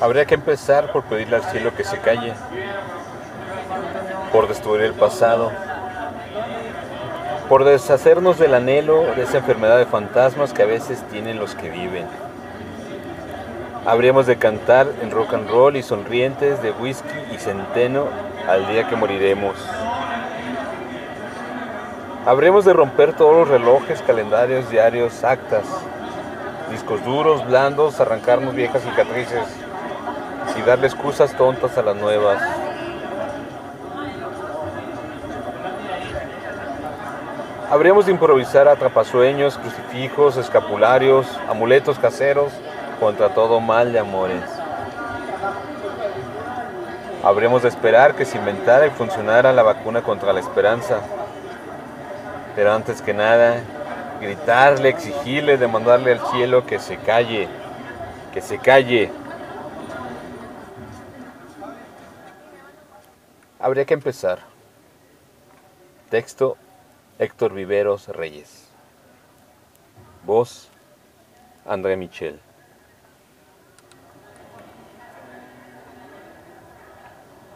Habría que empezar por pedirle al cielo que se calle, por destruir el pasado, por deshacernos del anhelo de esa enfermedad de fantasmas que a veces tienen los que viven. Habríamos de cantar en rock and roll y sonrientes de whisky y centeno al día que moriremos. Habremos de romper todos los relojes, calendarios, diarios, actas, discos duros, blandos, arrancarnos viejas cicatrices y darle excusas tontas a las nuevas. Habríamos de improvisar atrapasueños, crucifijos, escapularios, amuletos caseros contra todo mal de amores. Habremos de esperar que se inventara y funcionara la vacuna contra la esperanza. Pero antes que nada, gritarle, exigirle, demandarle al cielo que se calle, que se calle. Habría que empezar. Texto Héctor Viveros Reyes. Voz André Michel.